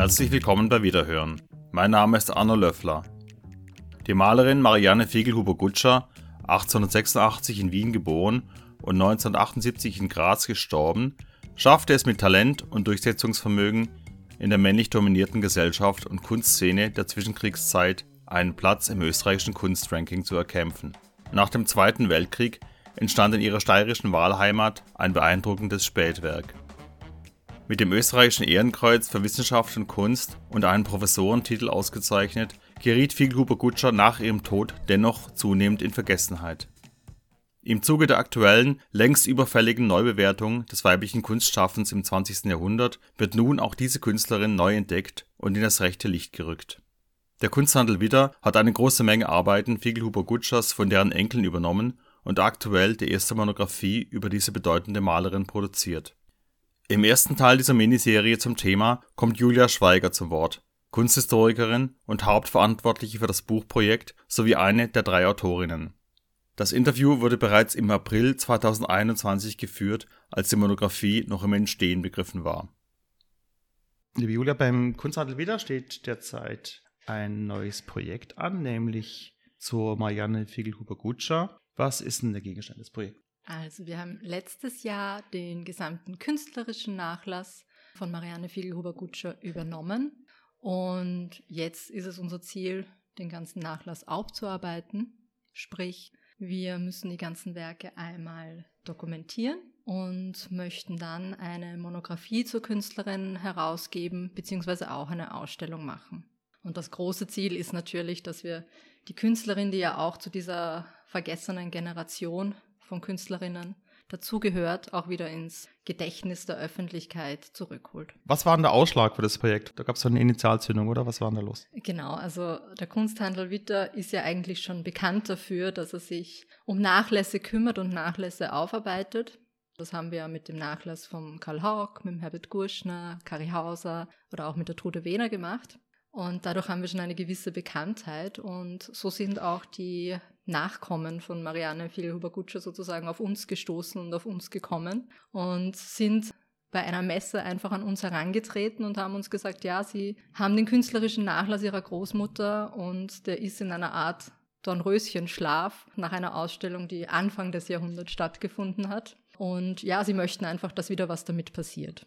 Herzlich willkommen bei Wiederhören. Mein Name ist Arno Löffler. Die Malerin Marianne Fegelhuber-Gutscher, 1886 in Wien geboren und 1978 in Graz gestorben, schaffte es mit Talent und Durchsetzungsvermögen in der männlich dominierten Gesellschaft und Kunstszene der Zwischenkriegszeit einen Platz im österreichischen Kunstranking zu erkämpfen. Nach dem Zweiten Weltkrieg entstand in ihrer steirischen Wahlheimat ein beeindruckendes Spätwerk. Mit dem österreichischen Ehrenkreuz für Wissenschaft und Kunst und einem Professorentitel ausgezeichnet, geriet Figelhuber Gutscher nach ihrem Tod dennoch zunehmend in Vergessenheit. Im Zuge der aktuellen, längst überfälligen Neubewertung des weiblichen Kunstschaffens im 20. Jahrhundert wird nun auch diese Künstlerin neu entdeckt und in das rechte Licht gerückt. Der Kunsthandel Widder hat eine große Menge Arbeiten Figelhuber Gutschers von deren Enkeln übernommen und aktuell die erste Monographie über diese bedeutende Malerin produziert im ersten Teil dieser Miniserie zum Thema kommt Julia Schweiger zu Wort, Kunsthistorikerin und Hauptverantwortliche für das Buchprojekt sowie eine der drei Autorinnen. Das Interview wurde bereits im April 2021 geführt, als die Monographie noch im Entstehen begriffen war. Liebe Julia, beim Kunsthandel wieder steht derzeit ein neues Projekt an, nämlich zur Marianne Figelhuber-Gutscher. Was ist denn der Gegenstand des Projekts? Also wir haben letztes Jahr den gesamten künstlerischen Nachlass von Marianne Fiegelhuber-Gutscher übernommen und jetzt ist es unser Ziel, den ganzen Nachlass aufzuarbeiten. Sprich, wir müssen die ganzen Werke einmal dokumentieren und möchten dann eine Monographie zur Künstlerin herausgeben, beziehungsweise auch eine Ausstellung machen. Und das große Ziel ist natürlich, dass wir die Künstlerin, die ja auch zu dieser vergessenen Generation von Künstlerinnen dazugehört, auch wieder ins Gedächtnis der Öffentlichkeit zurückholt. Was war denn der Ausschlag für das Projekt? Da gab es so eine Initialzündung, oder? Was war denn da los? Genau, also der Kunsthandel Witter ist ja eigentlich schon bekannt dafür, dass er sich um Nachlässe kümmert und Nachlässe aufarbeitet. Das haben wir mit dem Nachlass von Karl Haug, mit dem Herbert Gurschner, Kari Hauser oder auch mit der Trude Wehner gemacht. Und dadurch haben wir schon eine gewisse Bekanntheit und so sind auch die Nachkommen von Marianne Fielhuber-Gutscher sozusagen auf uns gestoßen und auf uns gekommen und sind bei einer Messe einfach an uns herangetreten und haben uns gesagt, ja, sie haben den künstlerischen Nachlass ihrer Großmutter und der ist in einer Art Dornröschenschlaf nach einer Ausstellung, die Anfang des Jahrhunderts stattgefunden hat. Und ja, sie möchten einfach, dass wieder was damit passiert.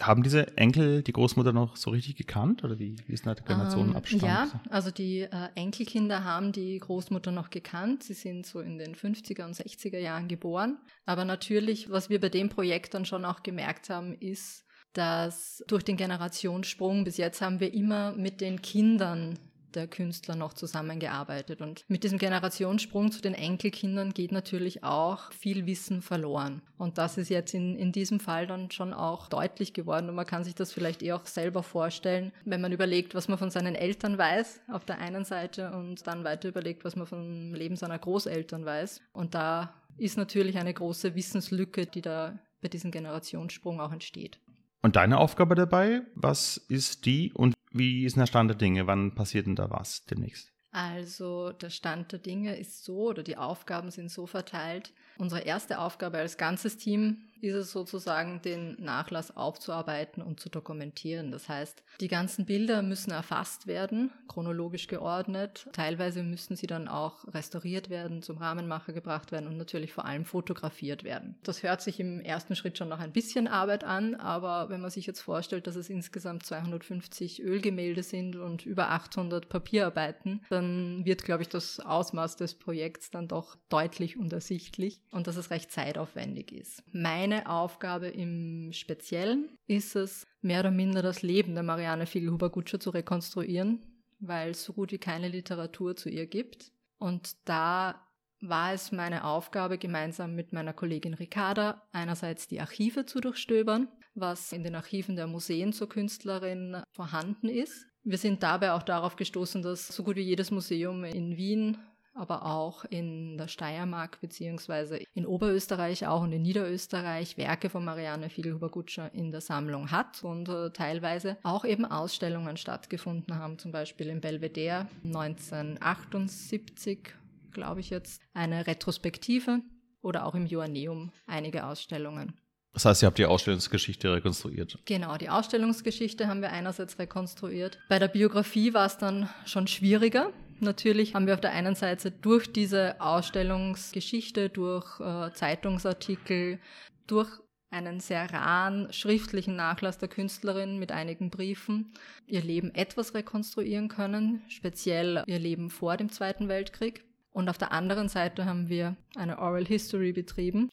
Haben diese Enkel die Großmutter noch so richtig gekannt oder wie, wie ist da der Generationenabstand? Ähm, ja, also die äh, Enkelkinder haben die Großmutter noch gekannt. Sie sind so in den 50er und 60er Jahren geboren. Aber natürlich, was wir bei dem Projekt dann schon auch gemerkt haben, ist, dass durch den Generationssprung bis jetzt haben wir immer mit den Kindern der Künstler noch zusammengearbeitet. Und mit diesem Generationssprung zu den Enkelkindern geht natürlich auch viel Wissen verloren. Und das ist jetzt in, in diesem Fall dann schon auch deutlich geworden. Und man kann sich das vielleicht eh auch selber vorstellen, wenn man überlegt, was man von seinen Eltern weiß, auf der einen Seite, und dann weiter überlegt, was man vom Leben seiner Großeltern weiß. Und da ist natürlich eine große Wissenslücke, die da bei diesem Generationssprung auch entsteht. Und deine Aufgabe dabei, was ist die und wie ist denn der Stand der Dinge? Wann passiert denn da was demnächst? Also der Stand der Dinge ist so oder die Aufgaben sind so verteilt. Unsere erste Aufgabe als ganzes Team ist es sozusagen, den Nachlass aufzuarbeiten und zu dokumentieren. Das heißt, die ganzen Bilder müssen erfasst werden, chronologisch geordnet. Teilweise müssen sie dann auch restauriert werden, zum Rahmenmacher gebracht werden und natürlich vor allem fotografiert werden. Das hört sich im ersten Schritt schon nach ein bisschen Arbeit an, aber wenn man sich jetzt vorstellt, dass es insgesamt 250 Ölgemälde sind und über 800 Papierarbeiten, dann wird, glaube ich, das Ausmaß des Projekts dann doch deutlich und ersichtlich und dass es recht zeitaufwendig ist. Mein meine Aufgabe im Speziellen ist es, mehr oder minder das Leben der Marianne Figelhuber-Gutscher zu rekonstruieren, weil es so gut wie keine Literatur zu ihr gibt. Und da war es meine Aufgabe, gemeinsam mit meiner Kollegin Ricarda einerseits die Archive zu durchstöbern, was in den Archiven der Museen zur Künstlerin vorhanden ist. Wir sind dabei auch darauf gestoßen, dass so gut wie jedes Museum in Wien aber auch in der Steiermark beziehungsweise in Oberösterreich auch und in Niederösterreich Werke von Marianne Fielhuber-Gutscher in der Sammlung hat und äh, teilweise auch eben Ausstellungen stattgefunden haben, zum Beispiel im Belvedere 1978, glaube ich jetzt, eine Retrospektive oder auch im Joanneum einige Ausstellungen. Das heißt, ihr habt die Ausstellungsgeschichte rekonstruiert. Genau, die Ausstellungsgeschichte haben wir einerseits rekonstruiert. Bei der Biografie war es dann schon schwieriger. Natürlich haben wir auf der einen Seite durch diese Ausstellungsgeschichte, durch äh, Zeitungsartikel, durch einen sehr raren schriftlichen Nachlass der Künstlerin mit einigen Briefen ihr Leben etwas rekonstruieren können, speziell ihr Leben vor dem Zweiten Weltkrieg. Und auf der anderen Seite haben wir eine Oral History betrieben,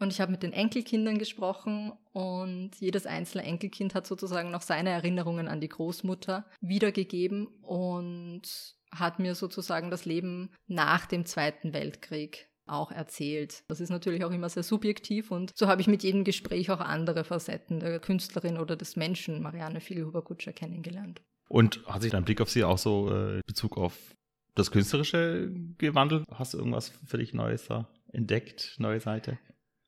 und ich habe mit den Enkelkindern gesprochen und jedes einzelne Enkelkind hat sozusagen noch seine Erinnerungen an die Großmutter wiedergegeben und hat mir sozusagen das Leben nach dem Zweiten Weltkrieg auch erzählt. Das ist natürlich auch immer sehr subjektiv und so habe ich mit jedem Gespräch auch andere Facetten der Künstlerin oder des Menschen Marianne Figelhuber-Kutscher kennengelernt. Und hat sich dein Blick auf sie auch so äh, Bezug auf das Künstlerische gewandelt? Hast du irgendwas für dich Neues da entdeckt, neue Seite?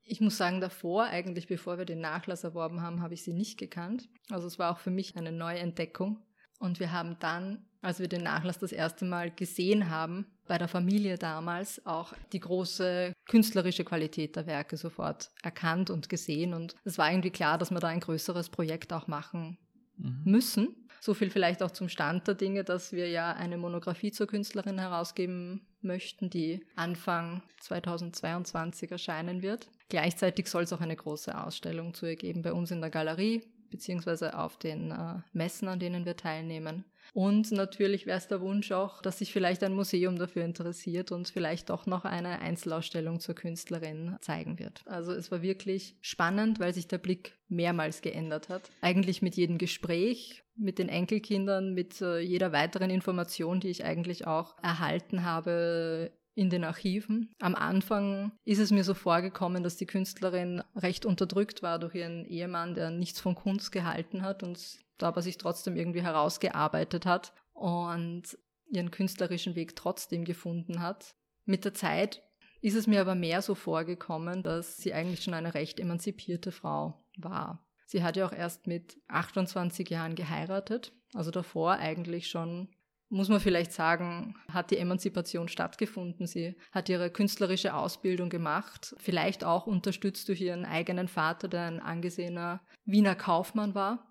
Ich muss sagen, davor, eigentlich bevor wir den Nachlass erworben haben, habe ich sie nicht gekannt. Also es war auch für mich eine neue Entdeckung. Und wir haben dann, als wir den Nachlass das erste Mal gesehen haben, bei der Familie damals auch die große künstlerische Qualität der Werke sofort erkannt und gesehen. Und es war irgendwie klar, dass wir da ein größeres Projekt auch machen mhm. müssen. So viel vielleicht auch zum Stand der Dinge, dass wir ja eine Monographie zur Künstlerin herausgeben möchten, die Anfang 2022 erscheinen wird. Gleichzeitig soll es auch eine große Ausstellung zu ihr geben bei uns in der Galerie, beziehungsweise auf den äh, Messen, an denen wir teilnehmen. Und natürlich wäre es der Wunsch auch, dass sich vielleicht ein Museum dafür interessiert und vielleicht doch noch eine Einzelausstellung zur Künstlerin zeigen wird. Also es war wirklich spannend, weil sich der Blick mehrmals geändert hat. Eigentlich mit jedem Gespräch, mit den Enkelkindern, mit äh, jeder weiteren Information, die ich eigentlich auch erhalten habe in den Archiven. Am Anfang ist es mir so vorgekommen, dass die Künstlerin recht unterdrückt war durch ihren Ehemann, der nichts von Kunst gehalten hat und da aber sich trotzdem irgendwie herausgearbeitet hat und ihren künstlerischen Weg trotzdem gefunden hat. Mit der Zeit ist es mir aber mehr so vorgekommen, dass sie eigentlich schon eine recht emanzipierte Frau war. Sie hat ja auch erst mit 28 Jahren geheiratet, also davor eigentlich schon muss man vielleicht sagen, hat die Emanzipation stattgefunden. Sie hat ihre künstlerische Ausbildung gemacht, vielleicht auch unterstützt durch ihren eigenen Vater, der ein angesehener Wiener Kaufmann war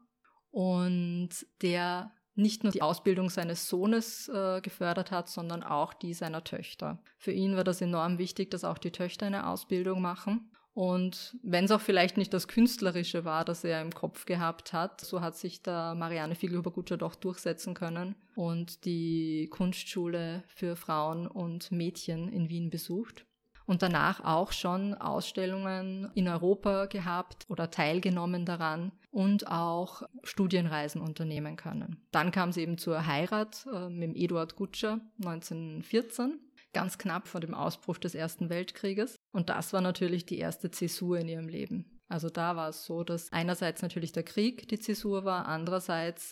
und der nicht nur die Ausbildung seines Sohnes äh, gefördert hat, sondern auch die seiner Töchter. Für ihn war das enorm wichtig, dass auch die Töchter eine Ausbildung machen. Und wenn es auch vielleicht nicht das Künstlerische war, das er im Kopf gehabt hat, so hat sich da Marianne Figelhuber-Gutscher doch durchsetzen können und die Kunstschule für Frauen und Mädchen in Wien besucht und danach auch schon Ausstellungen in Europa gehabt oder teilgenommen daran und auch Studienreisen unternehmen können. Dann kam sie eben zur Heirat äh, mit Eduard Gutscher 1914 ganz knapp vor dem Ausbruch des Ersten Weltkrieges. Und das war natürlich die erste Zäsur in ihrem Leben. Also da war es so, dass einerseits natürlich der Krieg die Zäsur war, andererseits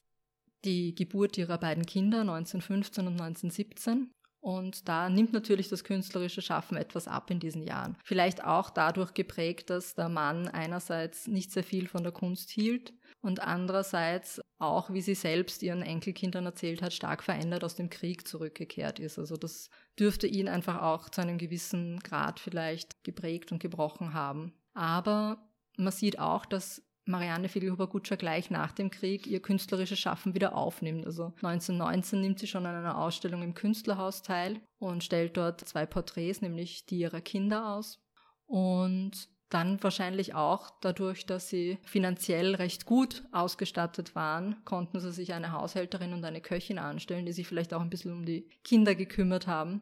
die Geburt ihrer beiden Kinder 1915 und 1917. Und da nimmt natürlich das künstlerische Schaffen etwas ab in diesen Jahren. Vielleicht auch dadurch geprägt, dass der Mann einerseits nicht sehr viel von der Kunst hielt und andererseits auch, wie sie selbst ihren Enkelkindern erzählt hat, stark verändert aus dem Krieg zurückgekehrt ist. Also das dürfte ihn einfach auch zu einem gewissen Grad vielleicht geprägt und gebrochen haben. Aber man sieht auch, dass Marianne Figelhuber-Gutscher gleich nach dem Krieg ihr künstlerisches Schaffen wieder aufnimmt. Also 1919 nimmt sie schon an einer Ausstellung im Künstlerhaus teil und stellt dort zwei Porträts, nämlich die ihrer Kinder aus. Und dann wahrscheinlich auch dadurch, dass sie finanziell recht gut ausgestattet waren, konnten sie sich eine Haushälterin und eine Köchin anstellen, die sich vielleicht auch ein bisschen um die Kinder gekümmert haben.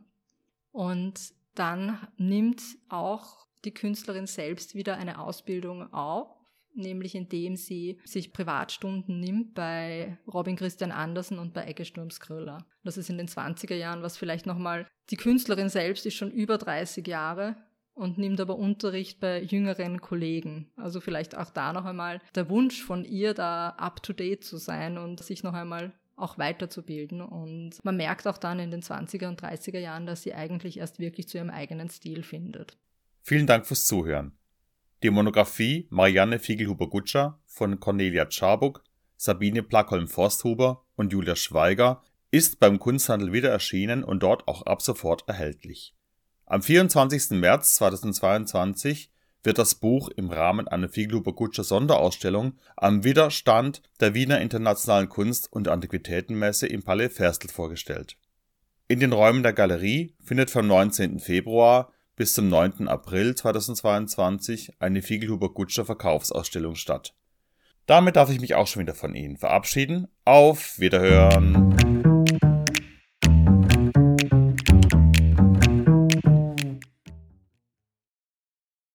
Und dann nimmt auch die Künstlerin selbst wieder eine Ausbildung auf, nämlich indem sie sich Privatstunden nimmt bei Robin Christian Andersen und bei Ecke Sturms. Das ist in den 20er Jahren, was vielleicht nochmal, die Künstlerin selbst ist schon über 30 Jahre und nimmt aber Unterricht bei jüngeren Kollegen. Also vielleicht auch da noch einmal der Wunsch von ihr, da up-to-date zu sein und sich noch einmal auch weiterzubilden. Und man merkt auch dann in den 20er und 30er Jahren, dass sie eigentlich erst wirklich zu ihrem eigenen Stil findet. Vielen Dank fürs Zuhören. Die Monographie Marianne Fiegelhuber-Gutscher von Cornelia Czarbuk, Sabine Plackholm-Forsthuber und Julia Schweiger ist beim Kunsthandel wieder erschienen und dort auch ab sofort erhältlich. Am 24. März 2022 wird das Buch im Rahmen einer Fiegelhuber-Gutscher Sonderausstellung am Widerstand der Wiener Internationalen Kunst- und Antiquitätenmesse im Palais Ferstel vorgestellt. In den Räumen der Galerie findet vom 19. Februar bis zum 9. April 2022 eine Fiegelhuber-Gutscher Verkaufsausstellung statt. Damit darf ich mich auch schon wieder von Ihnen verabschieden. Auf Wiederhören!